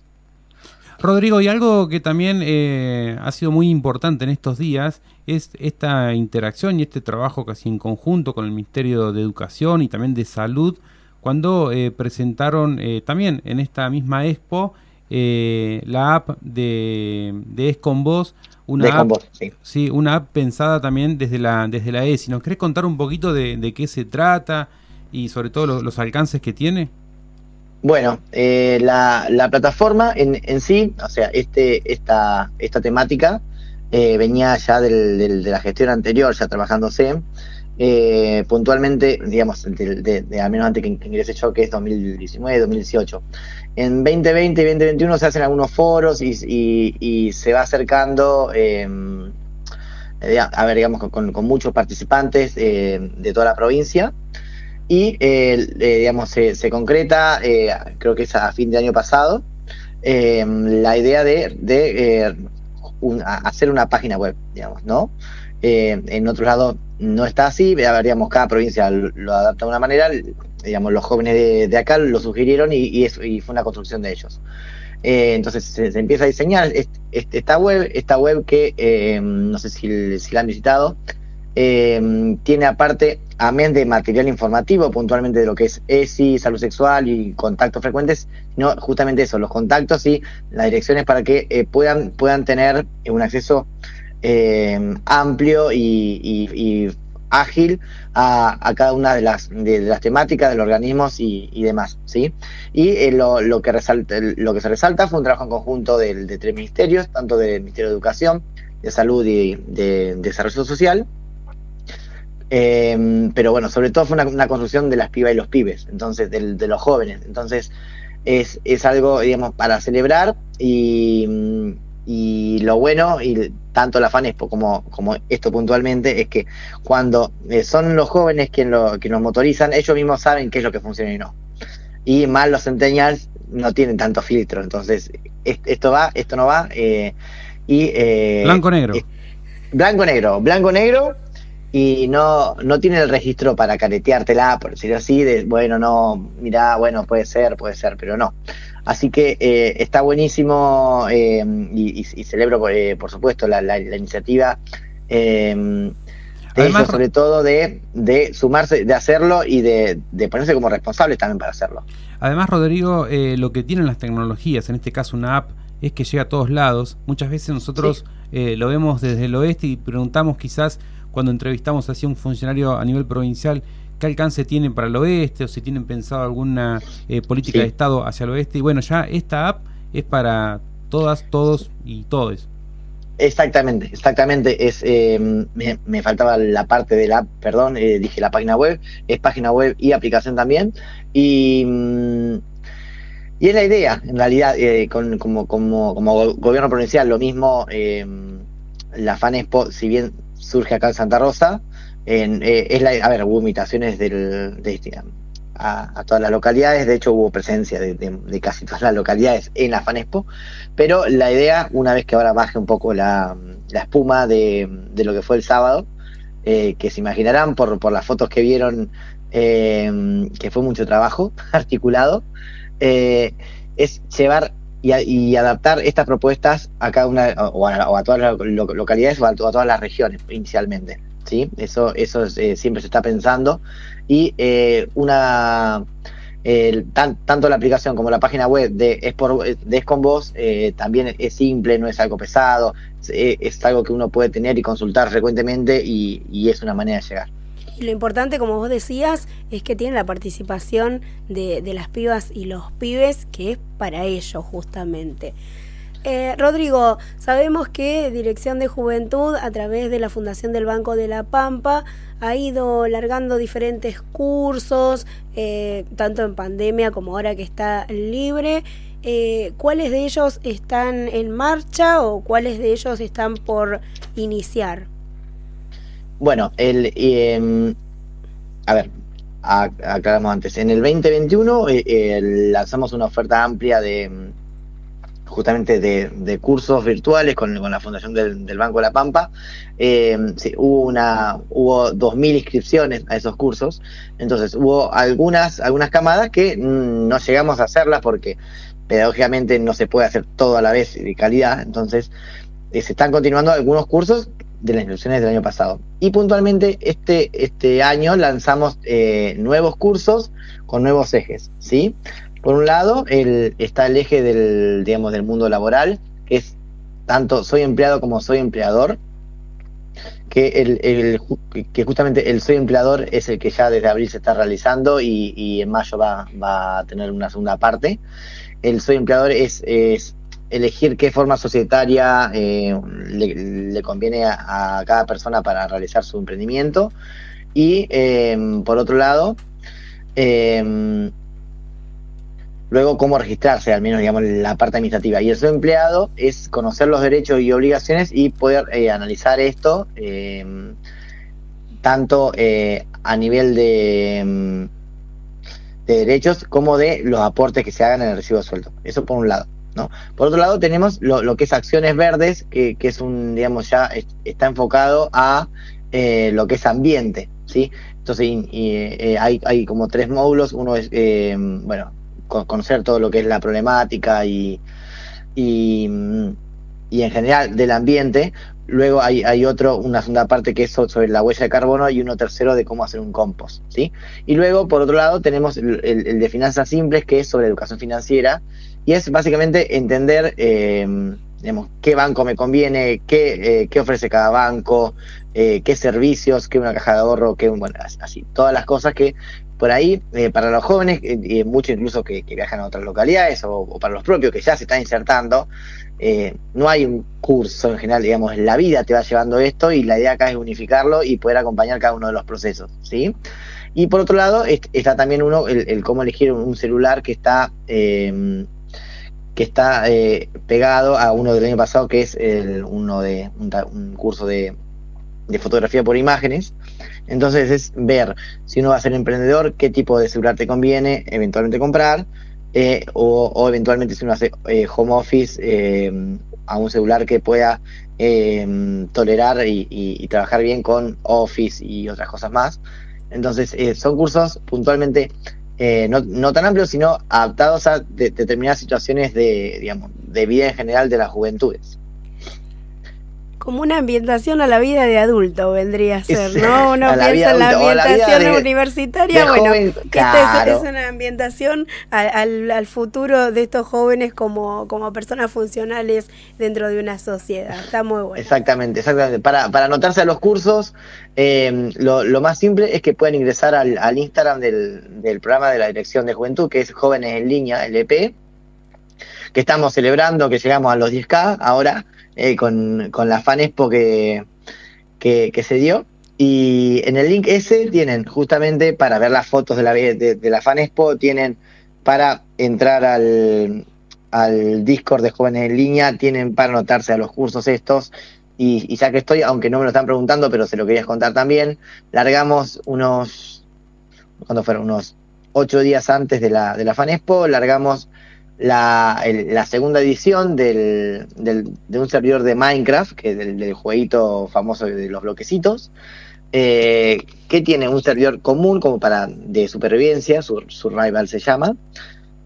Rodrigo, y algo que también eh, ha sido muy importante en estos días es esta interacción y este trabajo casi en conjunto con el Ministerio de Educación y también de Salud, cuando eh, presentaron eh, también en esta misma expo eh, la app de, de Es con Vos, una De con app, vos, sí. sí, una app pensada también desde la desde la ESI. ¿Nos querés contar un poquito de, de qué se trata y sobre todo lo- los alcances que tiene? Bueno, eh, la, la plataforma en, en sí, o sea, este, esta, esta temática eh, venía ya del, del- de la gestión anterior, ya trabajándose. eh, puntualmente, digamos, de, de- de- al menos antes que, que ingrese yo, que es 2019, 2018. En 2020 y 2021 se hacen algunos foros y, se va acercando, eh, eh, a ver, digamos, con, muchos participantes eh, de toda la provincia. Y eh, eh, digamos se, se concreta creo que es a fin de año pasado eh, la idea de, de a- hacer una página web digamos no en otro lado no está así digamos cada provincia lo adapta de una manera digamos los jóvenes de, de acá lo sugirieron y, y fue una construcción de ellos. Eh, entonces se, empieza a diseñar est- est- esta web esta web que eh, no sé si, si la han visitado eh, tiene aparte, amén de material informativo, puntualmente de lo que es ESI, salud sexual y contactos frecuentes, no justamente eso, los contactos y las direcciones para que puedan, puedan tener un acceso amplio y ágil a, cada una de las, de, de las temáticas, de los organismos y, demás, ¿sí? Y eh, lo, que resalta, lo que se resalta fue un trabajo en conjunto del- de, tres ministerios, tanto del Ministerio de Educación, de Salud y de Desarrollo Social, eh, pero bueno, sobre todo fue una, una construcción de las pibas y los pibes, entonces, del- de, los jóvenes. Entonces, es, es algo, digamos, para celebrar y, y lo bueno, y tanto la FANESPO como, como esto puntualmente, es que cuando eh, son los jóvenes quienes lo, quien nos motorizan, ellos mismos saben qué es lo que funciona y no. Y más los centennials no tienen tanto filtro, entonces, es- esto va, esto no va. eh, y, eh, Blanco-negro. eh, Blanco-negro, blanco-negro y no, no tiene el registro para careteártela, por decirlo así, de, bueno, no, mirá, bueno, puede ser, puede ser, pero no. Así que eh, está buenísimo eh, y, celebro, eh, por supuesto, la, la- la iniciativa eh, de Además, ellos, sobre todo de, de sumarse, de hacerlo y de, de ponerse como responsables también para hacerlo. Además, Rodrigo, eh, lo que tienen las tecnologías, en este caso una app, es que llega a todos lados. Muchas veces nosotros eh, lo vemos desde el oeste y preguntamos quizás cuando entrevistamos así a un funcionario a nivel provincial qué alcance tienen para el oeste o si tienen pensado alguna eh, política Sí. de Estado hacia el oeste. Y bueno, ya esta app es para todas, todos y todes. Exactamente, exactamente. Es, eh, me, me faltaba la parte de la perdón, eh, dije la página web, es página web y aplicación también. Y, mm, y es la idea, en realidad, eh, con- como, como, como go- gobierno provincial, lo mismo, eh, la FANESPO, si bien surge acá en Santa Rosa, en, eh, es la, a ver, hubo invitaciones del, de, este, a, todas las localidades, de hecho hubo presencia de, de- casi todas las localidades en la FANESPO, pero la idea, una vez que ahora baje un poco la, espuma de, de lo que fue el sábado, eh, que se imaginarán por, por las fotos que vieron, eh, que fue mucho trabajo articulado, eh, es llevar y, a- y adaptar estas propuestas a cada una, o a, o a todas las lo- localidades o a todas las regiones inicialmente. ¿Sí? Eso, eso es, eh, siempre se está pensando. Y eh, una tan- tanto la aplicación como la página web de Es, por, de Es con Vos eh, también es simple, no es algo pesado, es, algo que uno puede tener y consultar frecuentemente y, y es una manera de llegar. Lo importante, como vos decías, es que tiene la participación de, de las pibas y los pibes, que es para ellos justamente. Eh, Rodrigo, sabemos que Dirección de Juventud, a través de la Fundación del Banco de la Pampa, ha ido largando diferentes cursos, eh, tanto en pandemia como ahora que está libre. Eh, ¿Cuáles de ellos están en marcha o cuáles de ellos están por iniciar? Bueno, el, eh, a ver, aclaramos antes. En el 2021 eh, eh, lanzamos una oferta amplia de justamente de, cursos virtuales con, la Fundación del, Banco de la Pampa. Eh, hubo una hubo 2.000 inscripciones a esos cursos. Entonces hubo algunas algunas camadas que mm, no llegamos a hacerlas porque pedagógicamente no se puede hacer todo a la vez de calidad. Entonces eh, se están continuando algunos cursos de las inscripciones del año pasado. Y puntualmente este, este año lanzamos eh, nuevos cursos con nuevos ejes, ¿sí? Por un lado, el, está el eje del, digamos, del mundo laboral, que es tanto soy empleado como soy empleador, que, el, que justamente el soy empleador es el que ya desde abril se está realizando y, en mayo va, a tener una segunda parte. El soy empleador es, elegir qué forma societaria eh, le, conviene a, a, cada persona para realizar su emprendimiento. Y eh, por otro lado, eh, luego cómo registrarse, al menos digamos la parte administrativa. Y el ser empleado es conocer los derechos y obligaciones y poder eh, analizar esto eh, tanto eh, a nivel de, mm, de, derechos como de los aportes que se hagan en el recibo de sueldo. Eso por un lado. ¿no? Por otro lado tenemos lo, lo que es acciones verdes, que, que, es un, digamos, ya está enfocado a eh, lo que es ambiente. ¿sí? Entonces y, y, hay, hay como tres módulos. Uno es, bueno, conocer todo lo que es la problemática y, y, y, en general del ambiente. Luego hay, hay otro, una segunda parte que es sobre la huella de carbono y uno tercero de cómo hacer un compost. ¿sí? Y luego, por otro lado, tenemos el, el, el de finanzas simples, que es sobre educación financiera, y es básicamente entender eh, qué banco me conviene, qué, eh, qué ofrece cada banco, eh, qué servicios, qué una caja de ahorro, qué, bueno, así, todas las cosas que por ahí, eh, para los jóvenes, eh, muchos incluso que, viajan a otras localidades o, para los propios que ya se están insertando, eh, no hay un curso en general, digamos, la vida te va llevando esto y la idea acá es unificarlo y poder acompañar cada uno de los procesos, ¿sí? Y por otro lado, está también uno, el, cómo elegir un celular que está... Eh, que está eh, pegado a uno del año pasado, que es el, uno de un, un curso de, de, fotografía por imágenes. Entonces es ver si uno va a ser emprendedor, qué tipo de celular te conviene eventualmente comprar, eh, o, eventualmente si uno hace eh, home office eh, a un celular que pueda tolerar y, trabajar bien con Office y otras cosas más. Entonces son cursos puntualmente no, no, tan amplios, sino adaptados a de, determinadas situaciones de, digamos, de vida en general de las juventudes. Como una ambientación a la vida de adulto vendría a ser, ¿no? Uno piensa en la ambientación la de, universitaria, bueno, joven, claro. esta es, es, una ambientación al, al, al, futuro de estos jóvenes como, como personas funcionales dentro de una sociedad. Está muy bueno. Exactamente, exactamente. Para, para anotarse a los cursos, eh, lo, lo, más simple es que pueden ingresar al, al Instagram del, del, programa de la Dirección de Juventud, que es Jóvenes en Línea, LP, que estamos celebrando que llegamos a los 10K ahora eh, con, con, la Fan Expo que, que, se dio. Y en el link ese tienen justamente para ver las fotos de la, de, de la Fan Expo, tienen para entrar al, al Discord de jóvenes en línea, tienen para anotarse a los cursos estos. Y, y, ya que estoy, aunque no me lo están preguntando, pero se lo quería contar también, largamos unos, ¿cuándo fueron? Unos ocho días antes de la, de la Fan Expo, largamos la, el, la segunda edición del, del, de un servidor de Minecraft, que es del, del jueguito famoso de los bloquecitos, eh, que tiene un servidor común como para de supervivencia, su, Survival se llama,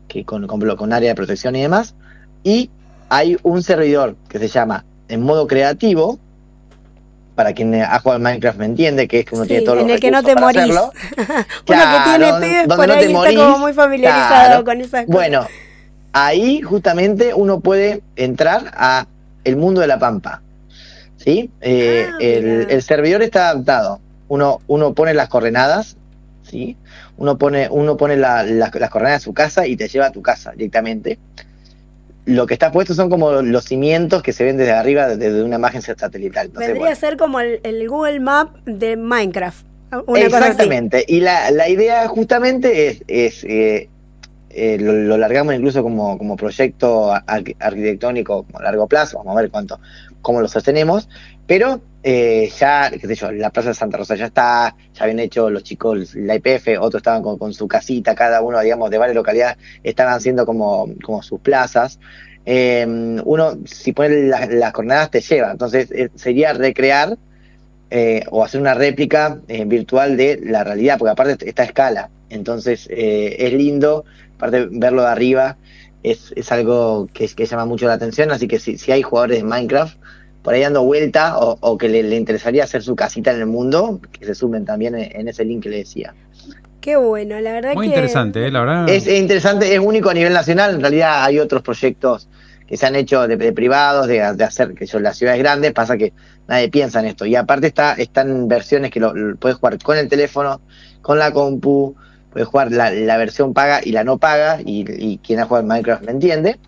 que con, con, con área de protección y demás, y hay un servidor que se llama en modo creativo, para quien ha jugado Minecraft me entiende, que es que uno sí, tiene todos en los el que no te morís. uno claro, que tiene pibes por no ahí está como muy familiarizado claro. con esas cosas. Bueno, ahí justamente uno puede entrar a el mundo de la pampa. ¿Sí? Eh, ah, el, el, servidor está adaptado. Uno, uno pone las coordenadas, ¿sí? Uno pone, uno pone la, la, las coordenadas de su casa y te lleva a tu casa directamente. Lo que está puesto son como los cimientos que se ven desde arriba, desde una imagen satelital. Vendría a ser como el, el, Google Map de Minecraft. Una Exactamente. Y la, la idea justamente es, es eh, eh, lo, largamos incluso como, como proyecto arquitectónico a largo plazo, vamos a ver cuánto, cómo lo sostenemos, pero eh, ya, qué sé yo, la Plaza de Santa Rosa ya está, ya habían hecho los chicos la IPF, otros estaban con, su casita, cada uno, digamos, de varias localidades, estaban haciendo como, como sus plazas. Eh, uno, si pone las, coordenadas, te lleva, entonces eh, sería recrear o hacer una réplica virtual de la realidad, porque aparte está a escala, entonces es lindo aparte verlo de arriba es, es algo que, que, llama mucho la atención, así que si, si, hay jugadores de Minecraft por ahí dando vuelta o, o que le, le, interesaría hacer su casita en el mundo, que se sumen también en, en, ese link que le decía. Qué bueno, la verdad Muy que... interesante, ¿eh? la verdad. Es, es interesante, es único a nivel nacional. En realidad hay otros proyectos que se han hecho de, de privados, de, de hacer que son las ciudades grandes, pasa que nadie piensa en esto. Y aparte está, están versiones que lo, lo puedes jugar con el teléfono, con la compu, puedes jugar la, la versión paga y la no paga, y, y quien ha jugado Minecraft me entiende.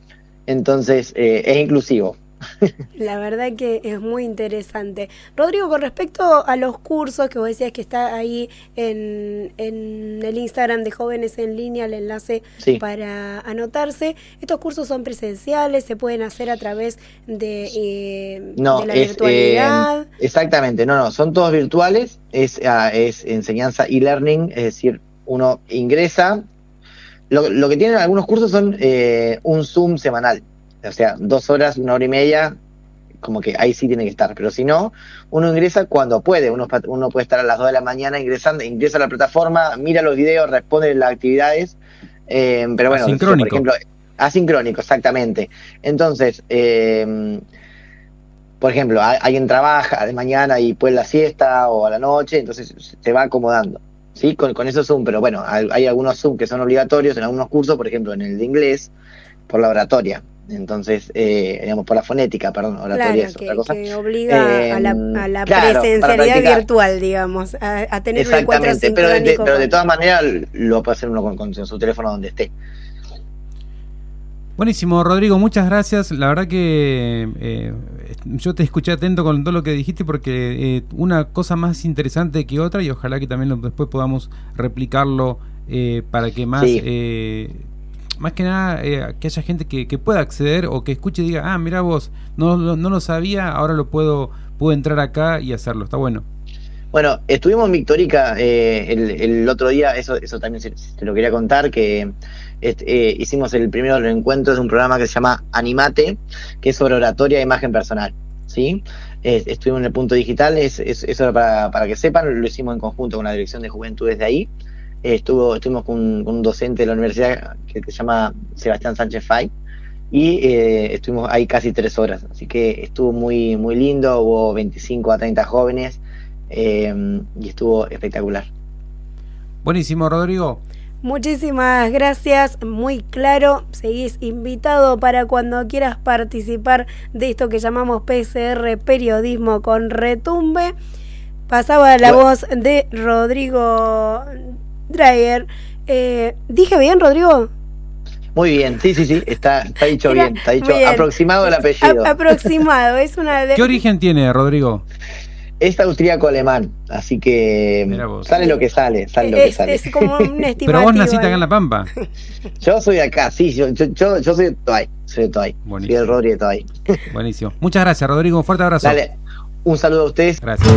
Entonces eh, es inclusivo. La verdad que es muy interesante. Rodrigo, con respecto a los cursos que vos decías que está ahí en, en el Instagram de Jóvenes en Línea, el enlace Sí. para anotarse, ¿estos cursos son presenciales? ¿Se pueden hacer a través de, eh, No, de la es, virtualidad? eh, exactamente, no, no, son todos virtuales, es, ah, es enseñanza e-learning, es decir, uno ingresa. Lo, lo que tienen algunos cursos son eh, un Zoom semanal, o sea, dos horas, una hora y media, como que ahí sí tiene que estar, pero si no, uno ingresa cuando puede, uno, uno puede estar a las 2 de la mañana ingresando, ingresa a la plataforma, mira los videos, responde las actividades, eh, pero bueno, por Asincrónico. ejemplo, asincrónico, exactamente. Entonces, eh, por ejemplo, alguien trabaja de mañana y puede la siesta o a la noche, entonces se va acomodando. ¿Sí? Con, con esos Zoom, pero bueno, hay, algunos Zoom que son obligatorios en algunos cursos, por ejemplo, en el de inglés, por la oratoria. Entonces, eh, digamos, por la fonética, perdón, oratoria Claro, es que, otra cosa. que obliga a la, a la Eh, claro, presencialidad virtual, digamos, a, a tener un encuentro Exactamente, pero de, pero de todas maneras lo puede hacer uno con, con su teléfono donde esté. Buenísimo, Rodrigo, muchas gracias. La verdad que eh, yo te escuché atento con todo lo que dijiste porque eh, una cosa más interesante que otra y ojalá que también lo- después podamos replicarlo eh, para que más, Sí. eh, más que nada, eh, que haya gente que, que pueda acceder o que escuche y diga, ah, mira vos, no, lo- no lo sabía, ahora lo puedo, puedo entrar acá y hacerlo. Está bueno. Bueno, estuvimos en Victorica eh, el, el otro día, eso, eso también se, se lo quería contar, que eh, hicimos el primero de los de un programa que se llama Animate, que es sobre oratoria e imagen personal. ¿sí? Estuvimos en el punto digital, es, es- eso para, para que sepan, lo hicimos en conjunto con la Dirección de Juventudes de ahí. Estuvo, estuvimos con, un- docente de la universidad que, que se llama Sebastián Sánchez Fay y eh, estuvimos ahí casi tres horas, así que estuvo muy, muy lindo, hubo 25 a 30 jóvenes eh, y estuvo espectacular. Buenísimo, Rodrigo. Muchísimas gracias, muy claro. Seguís invitado para cuando quieras participar de esto que llamamos PCR Periodismo con Retumbe. Pasaba la Bueno. voz de Rodrigo Dreyer. Eh, ¿Dije bien, Rodrigo? Muy bien, sí, sí, sí, está, está dicho Era- bien, está dicho bien. aproximado el apellido. A- aproximado, es una de... ¿Qué origen tiene, Rodrigo? Es austríaco alemán, así que vos. sale lo que sale, sale lo que sale. es como un. Pero vos naciste acá en La Pampa. Yo soy de acá, sí, yo, yo, yo, soy de Toay, soy de Toay, soy Buenísimo. el Rodri de Toay. Buenísimo. Muchas gracias, Rodrigo. Un fuerte abrazo. Dale, un saludo a ustedes. Gracias.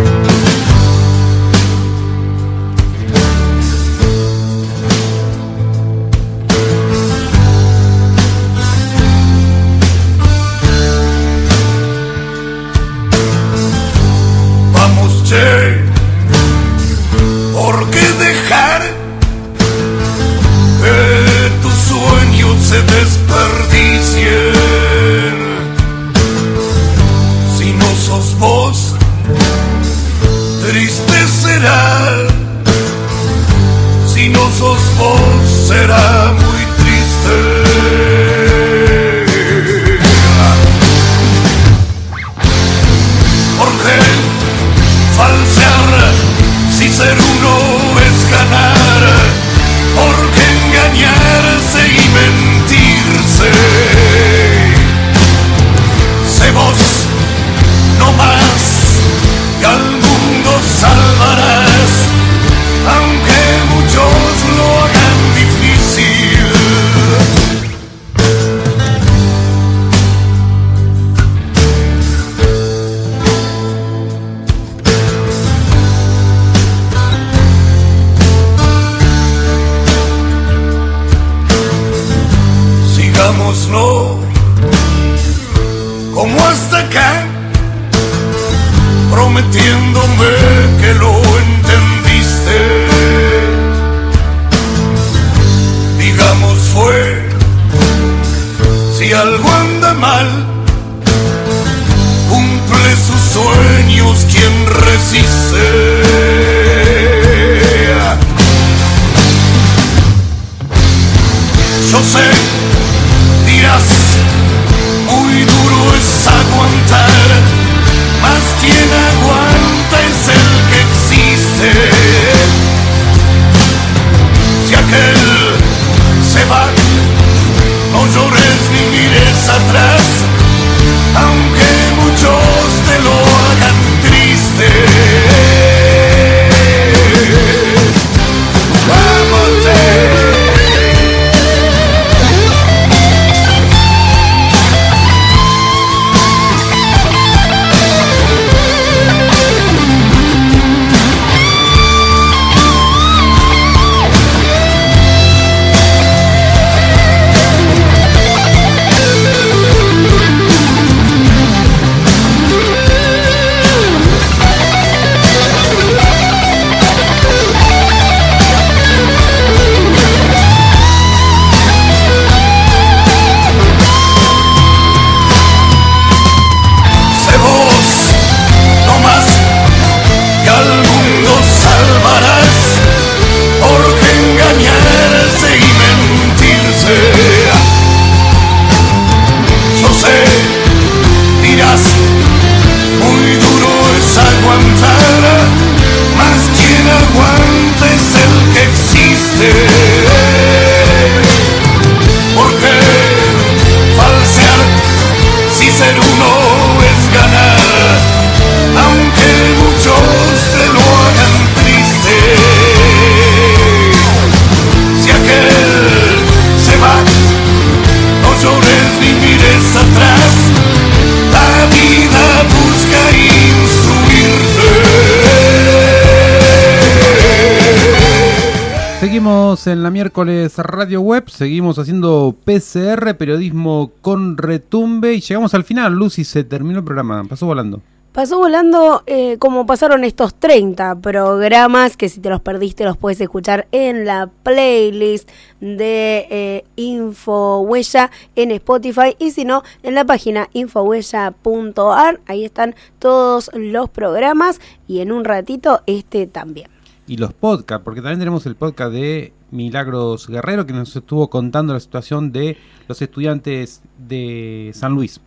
Seguimos en la miércoles Radio Web, seguimos haciendo PCR, periodismo con retumbe y llegamos al final, Lucy, se terminó el programa, pasó volando. Pasó volando eh, como pasaron estos 30 programas que si te los perdiste los puedes escuchar en la playlist de eh, Infohuella en Spotify y si no en la página infohuella.ar. Ahí están todos los programas y en un ratito este también. Y los podcasts, porque también tenemos el podcast de Milagros Guerrero que nos estuvo contando la situación de los estudiantes de San Luis.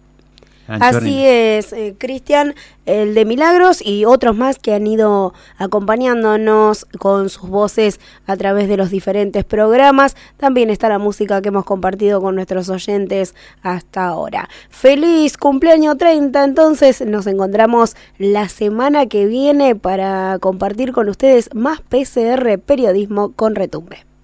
Así es, eh, Cristian, el de Milagros y otros más que han ido acompañándonos con sus voces a través de los diferentes programas. También está la música que hemos compartido con nuestros oyentes hasta ahora. Feliz cumpleaños 30, entonces nos encontramos la semana que viene para compartir con ustedes más PCR Periodismo con Retumbe.